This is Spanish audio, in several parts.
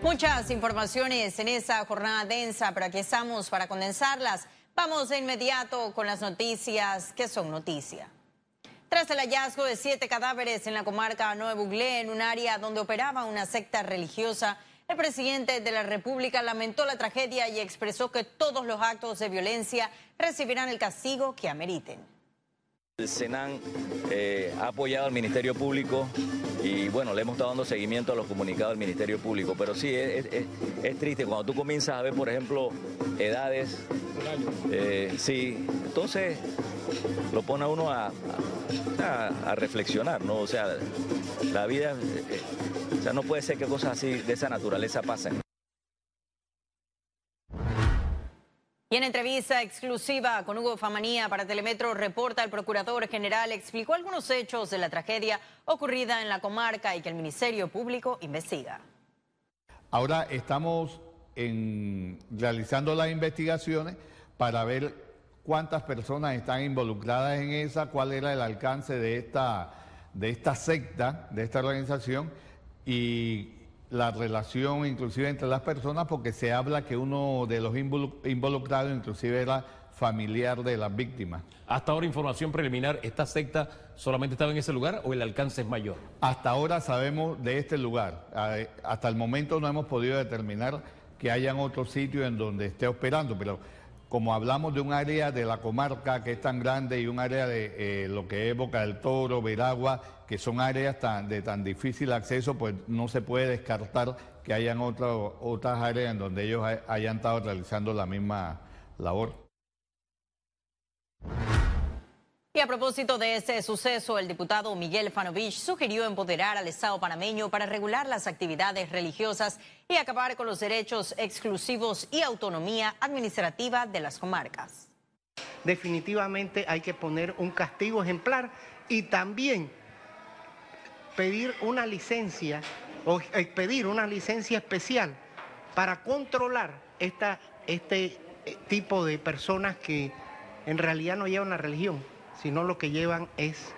Muchas informaciones en esa jornada densa, pero aquí estamos para condensarlas. Vamos de inmediato con las noticias que son noticia. Tras el hallazgo de siete cadáveres en la comarca Nuevo Buglé, en un área donde operaba una secta religiosa, el presidente de la República lamentó la tragedia y expresó que todos los actos de violencia recibirán el castigo que ameriten. El Senan eh, ha apoyado al Ministerio Público y bueno, le hemos estado dando seguimiento a los comunicados del Ministerio Público, pero sí, es, triste cuando tú comienzas a ver, por ejemplo, edades, eh, sí, entonces lo pone a uno a, reflexionar, ¿no? O sea, la vida, eh, o sea, no puede ser que cosas así de esa naturaleza pasen. Y en entrevista exclusiva con Hugo Famanía para Telemetro Reporta, el Procurador General explicó algunos hechos de la tragedia ocurrida en la comarca y que el Ministerio Público investiga. Ahora estamos realizando las investigaciones para ver cuántas personas están involucradas en esa, cuál era el alcance de esta, de esta secta, de esta organización y la relación inclusive entre las personas porque se habla que uno de los involucrados inclusive era familiar de las víctimas. Hasta ahora información preliminar, ¿esta secta solamente estaba en ese lugar o el alcance es mayor? Hasta ahora sabemos de este lugar. Hasta el momento no hemos podido determinar que hayan otros sitios en donde esté operando, pero como hablamos de un área de la comarca que es tan grande y un área de eh, lo que es Boca del Toro, Veragua, que son áreas de tan difícil acceso, pues no se puede descartar que hayan otras áreas en donde ellos hayan estado realizando la misma labor. Y a propósito de este suceso, el diputado Miguel Fanovich sugirió empoderar al Estado panameño para regular las actividades religiosas y acabar con los derechos exclusivos y autonomía administrativa de las comarcas. Definitivamente hay que poner un castigo ejemplar y también pedir una licencia o pedir una licencia especial para controlar esta, este eh, tipo de personas que en realidad no llevan la religión sino lo que llevan es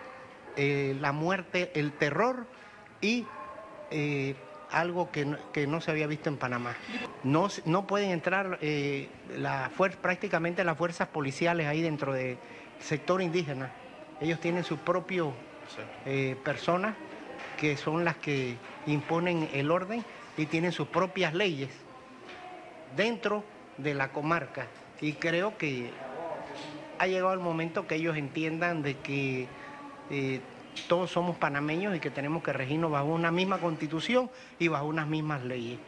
eh, la muerte, el terror y eh, algo que no, se había visto en Panamá. No, no pueden entrar eh, la prácticamente las fuerzas policiales ahí dentro del sector indígena. Ellos tienen sus propias personas que son las que imponen el orden y tienen sus propias leyes dentro de la comarca. Y creo que ha llegado el momento que ellos entiendan de que eh, todos somos panameños y que tenemos que regirnos bajo una misma constitución y bajo unas mismas leyes.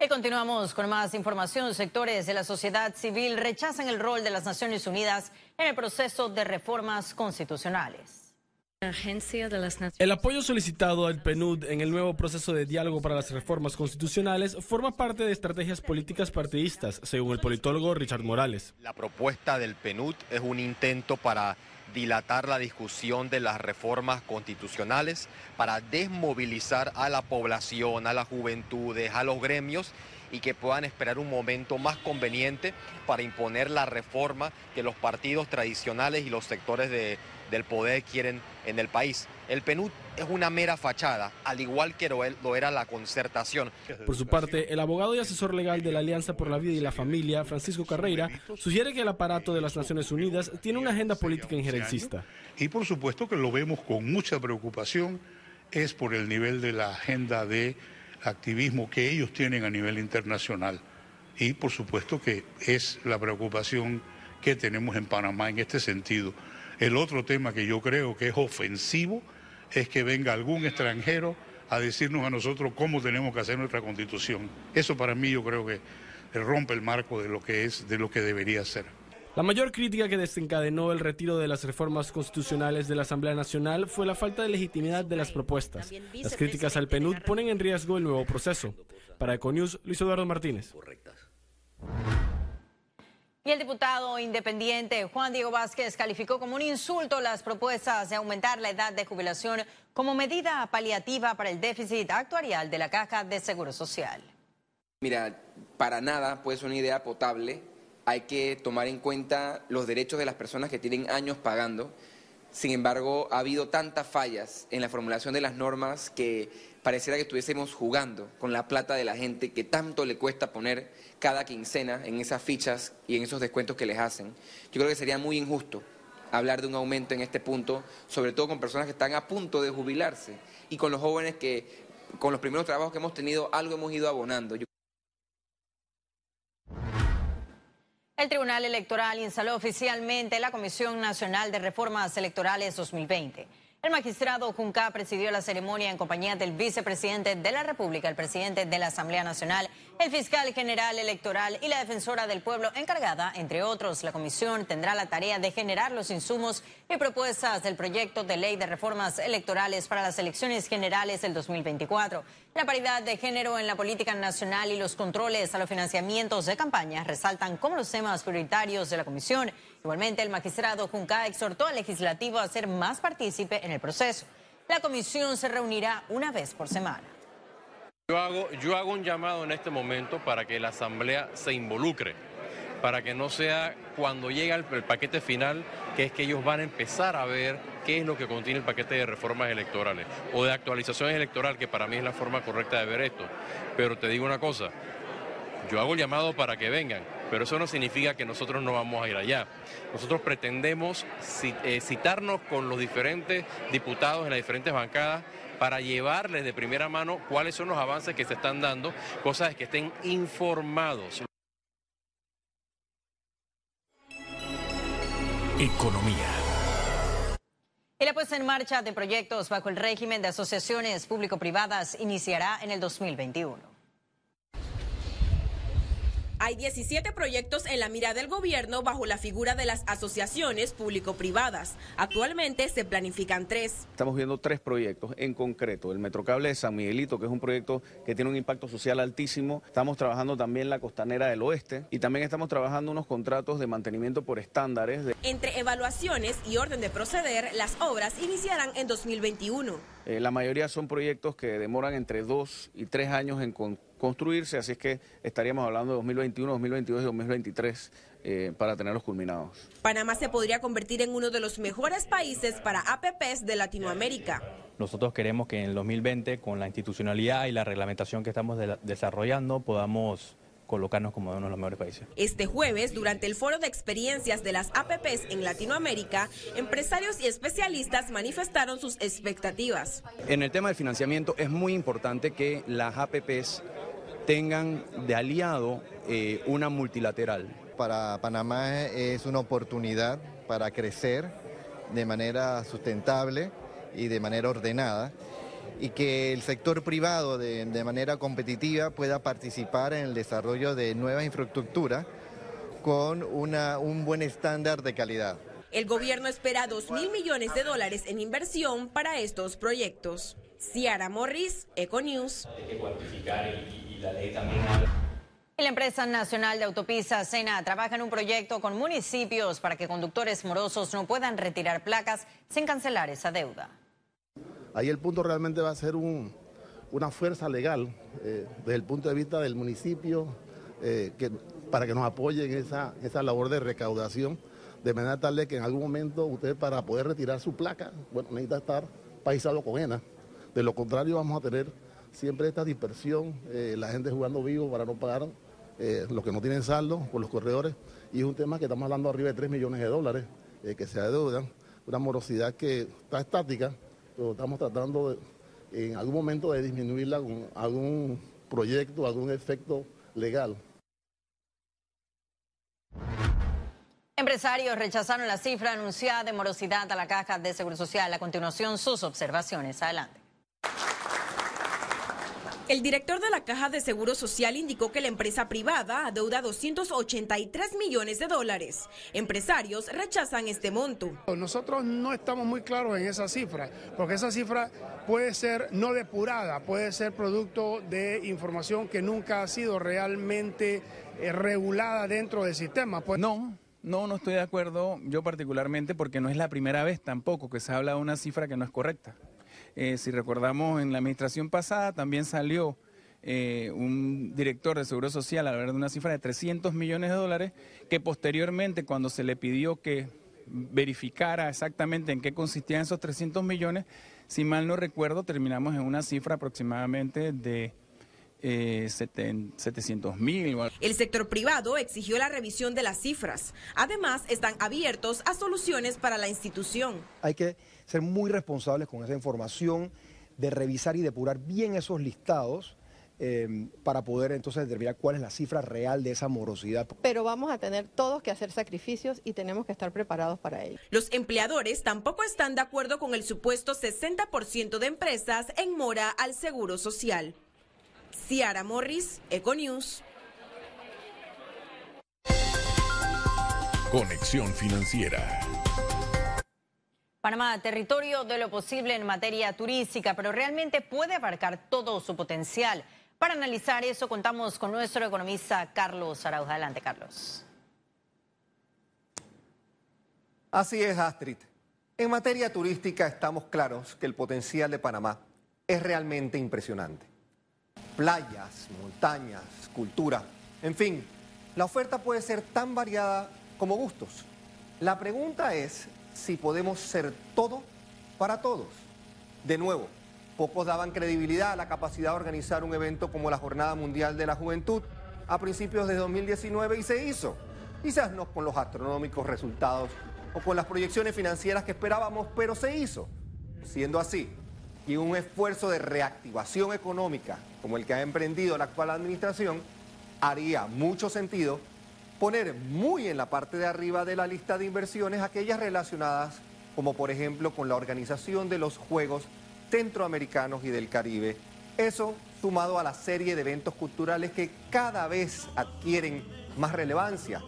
Y continuamos con más información. Sectores de la sociedad civil rechazan el rol de las Naciones Unidas en el proceso de reformas constitucionales. El apoyo solicitado al PNUD en el nuevo proceso de diálogo para las reformas constitucionales forma parte de estrategias políticas partidistas, según el politólogo Richard Morales. La propuesta del PNUD es un intento para dilatar la discusión de las reformas constitucionales, para desmovilizar a la población, a las juventudes, a los gremios y que puedan esperar un momento más conveniente para imponer la reforma que los partidos tradicionales y los sectores de del poder quieren en el país. El PNUD es una mera fachada, al igual que lo era la concertación. Por su parte, el abogado y asesor legal de la Alianza por la Vida y la Familia, Francisco Carreira, sugiere que el aparato de las Naciones Unidas tiene una agenda política injerencista. Y por supuesto que lo vemos con mucha preocupación, es por el nivel de la agenda de activismo que ellos tienen a nivel internacional. Y por supuesto que es la preocupación que tenemos en Panamá en este sentido. El otro tema que yo creo que es ofensivo es que venga algún extranjero a decirnos a nosotros cómo tenemos que hacer nuestra constitución. Eso para mí yo creo que rompe el marco de lo que es, de lo que debería ser. La mayor crítica que desencadenó el retiro de las reformas constitucionales de la Asamblea Nacional fue la falta de legitimidad de las propuestas. Las críticas al PNUD ponen en riesgo el nuevo proceso. Para Econius, Luis Eduardo Martínez. Y el diputado independiente Juan Diego Vázquez calificó como un insulto las propuestas de aumentar la edad de jubilación como medida paliativa para el déficit actuarial de la Caja de Seguro Social. Mira, para nada puede ser una idea potable. Hay que tomar en cuenta los derechos de las personas que tienen años pagando. Sin embargo, ha habido tantas fallas en la formulación de las normas que pareciera que estuviésemos jugando con la plata de la gente que tanto le cuesta poner cada quincena en esas fichas y en esos descuentos que les hacen. Yo creo que sería muy injusto hablar de un aumento en este punto, sobre todo con personas que están a punto de jubilarse y con los jóvenes que con los primeros trabajos que hemos tenido algo hemos ido abonando. El Tribunal Electoral instaló oficialmente la Comisión Nacional de Reformas Electorales 2020. El magistrado Junca presidió la ceremonia en compañía del vicepresidente de la República, el presidente de la Asamblea Nacional, el fiscal general electoral y la defensora del pueblo encargada, entre otros. La comisión tendrá la tarea de generar los insumos y propuestas del proyecto de ley de reformas electorales para las elecciones generales del 2024. La paridad de género en la política nacional y los controles a los financiamientos de campaña resaltan como los temas prioritarios de la comisión. Igualmente, el magistrado Junca exhortó al legislativo a ser más partícipe en el proceso. La comisión se reunirá una vez por semana. Yo hago un llamado en este momento para que la Asamblea se involucre, para que no sea cuando llega el, paquete final, que es que ellos van a empezar a ver qué es lo que contiene el paquete de reformas electorales o de actualizaciones electorales, que para mí es la forma correcta de ver esto. Pero te digo una cosa, yo hago el llamado para que vengan, pero eso no significa que nosotros no vamos a ir allá. Nosotros pretendemos citarnos con los diferentes diputados en las diferentes bancadas para llevarles de primera mano cuáles son los avances que se están dando, cosas que estén informados. Economía. La puesta en marcha de proyectos bajo el régimen de asociaciones público-privadas iniciará en el 2021. Hay 17 proyectos en la mira del gobierno bajo la figura de las asociaciones público-privadas. Actualmente se planifican tres. Estamos viendo tres proyectos en concreto. El Metrocable de San Miguelito, que es un proyecto que tiene un impacto social altísimo. Estamos trabajando también la costanera del oeste y también estamos trabajando unos contratos de mantenimiento por estándares. De... Entre evaluaciones y orden de proceder, las obras iniciarán en 2021. Eh, la mayoría son proyectos que demoran entre dos y tres años en construirse, así es que estaríamos hablando de 2021, 2022 y 2023 eh, para tenerlos culminados. Panamá se podría convertir en uno de los mejores países para APPs de Latinoamérica. Nosotros queremos que en el 2020, con la institucionalidad y la reglamentación que estamos de desarrollando, podamos colocarnos como uno de los mejores países. Este jueves, durante el foro de experiencias de las APPs en Latinoamérica, empresarios y especialistas manifestaron sus expectativas. En el tema del financiamiento es muy importante que las APPs tengan de aliado eh, una multilateral. Para Panamá es una oportunidad para crecer de manera sustentable y de manera ordenada y que el sector privado de, de, manera competitiva pueda participar en el desarrollo de nuevas infraestructuras con una, un buen estándar de calidad. El gobierno espera 2 mil millones de dólares en inversión para estos proyectos. Ciara Morris, Econews. Hay que cuantificar y, y la ley también la empresa nacional de autopistas SENA trabaja en un proyecto con municipios para que conductores morosos no puedan retirar placas sin cancelar esa deuda. Ahí el punto realmente va a ser un, una fuerza legal eh, desde el punto de vista del municipio eh, que, para que nos apoye en esa, esa labor de recaudación, de manera tal de que en algún momento usted para poder retirar su placa, bueno, necesita estar paisado con ENA. De lo contrario vamos a tener siempre esta dispersión, eh, la gente jugando vivo para no pagar eh, los que no tienen saldo por los corredores, y es un tema que estamos hablando arriba de 3 millones de dólares eh, que se adeudan, una morosidad que está estática, pero estamos tratando en algún momento de disminuirla con algún proyecto, algún efecto legal. Empresarios rechazaron la cifra anunciada de morosidad a la Caja de Seguro Social. A continuación, sus observaciones. Adelante. El director de la Caja de Seguro Social indicó que la empresa privada adeuda 283 millones de dólares. Empresarios rechazan este monto. Nosotros no estamos muy claros en esa cifra, porque esa cifra puede ser no depurada, puede ser producto de información que nunca ha sido realmente eh, regulada dentro del sistema. Pues... No. No, no estoy de acuerdo, yo particularmente, porque no es la primera vez tampoco que se habla de una cifra que no es correcta. Eh, si recordamos, en la administración pasada también salió eh, un director de Seguro Social a hablar de una cifra de 300 millones de dólares, que posteriormente cuando se le pidió que verificara exactamente en qué consistían esos 300 millones, si mal no recuerdo, terminamos en una cifra aproximadamente de 700 eh, mil. El sector privado exigió la revisión de las cifras. Además, están abiertos a soluciones para la institución. Hay que ser muy responsables con esa información, de revisar y depurar bien esos listados. Eh, para poder entonces determinar cuál es la cifra real de esa morosidad. Pero vamos a tener todos que hacer sacrificios y tenemos que estar preparados para ello. Los empleadores tampoco están de acuerdo con el supuesto 60% de empresas en mora al seguro social. Ciara Morris, Econews. Conexión Financiera. Panamá, territorio de lo posible en materia turística, pero realmente puede abarcar todo su potencial. Para analizar eso contamos con nuestro economista Carlos Araujo. Adelante, Carlos. Así es, Astrid. En materia turística estamos claros que el potencial de Panamá es realmente impresionante playas, montañas, cultura, en fin, la oferta puede ser tan variada como gustos. La pregunta es si podemos ser todo para todos. De nuevo, pocos daban credibilidad a la capacidad de organizar un evento como la Jornada Mundial de la Juventud a principios de 2019 y se hizo. Quizás no con los astronómicos resultados o con las proyecciones financieras que esperábamos, pero se hizo. Siendo así, y un esfuerzo de reactivación económica como el que ha emprendido la actual administración, haría mucho sentido poner muy en la parte de arriba de la lista de inversiones aquellas relacionadas como por ejemplo con la organización de los Juegos Centroamericanos y del Caribe. Eso sumado a la serie de eventos culturales que cada vez adquieren más relevancia,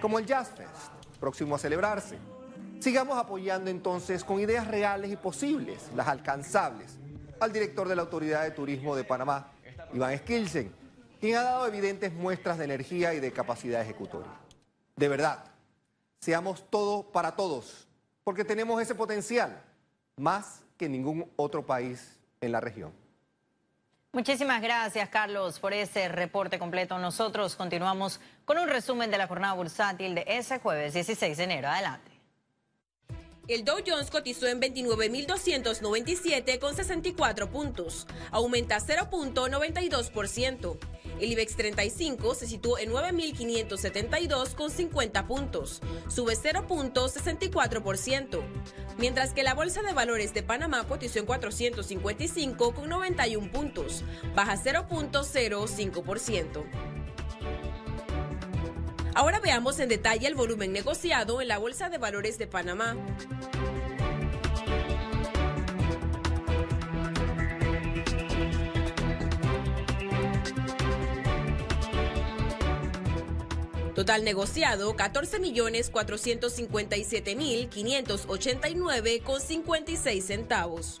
como el Jazz Fest, próximo a celebrarse Sigamos apoyando entonces con ideas reales y posibles, las alcanzables, al director de la Autoridad de Turismo de Panamá, Iván Skilsen, quien ha dado evidentes muestras de energía y de capacidad ejecutoria. De verdad, seamos todo para todos, porque tenemos ese potencial, más que ningún otro país en la región. Muchísimas gracias, Carlos, por ese reporte completo. Nosotros continuamos con un resumen de la jornada bursátil de ese jueves 16 de enero. Adelante. El Dow Jones cotizó en 29.297 con 64 puntos, aumenta 0.92%. El IBEX 35 se situó en 9.572 con 50 puntos, sube 0.64%, mientras que la Bolsa de Valores de Panamá cotizó en 455 con 91 puntos, baja 0.05%. Ahora veamos en detalle el volumen negociado en la Bolsa de Valores de Panamá. Total negociado 14.457.589 con 56 centavos.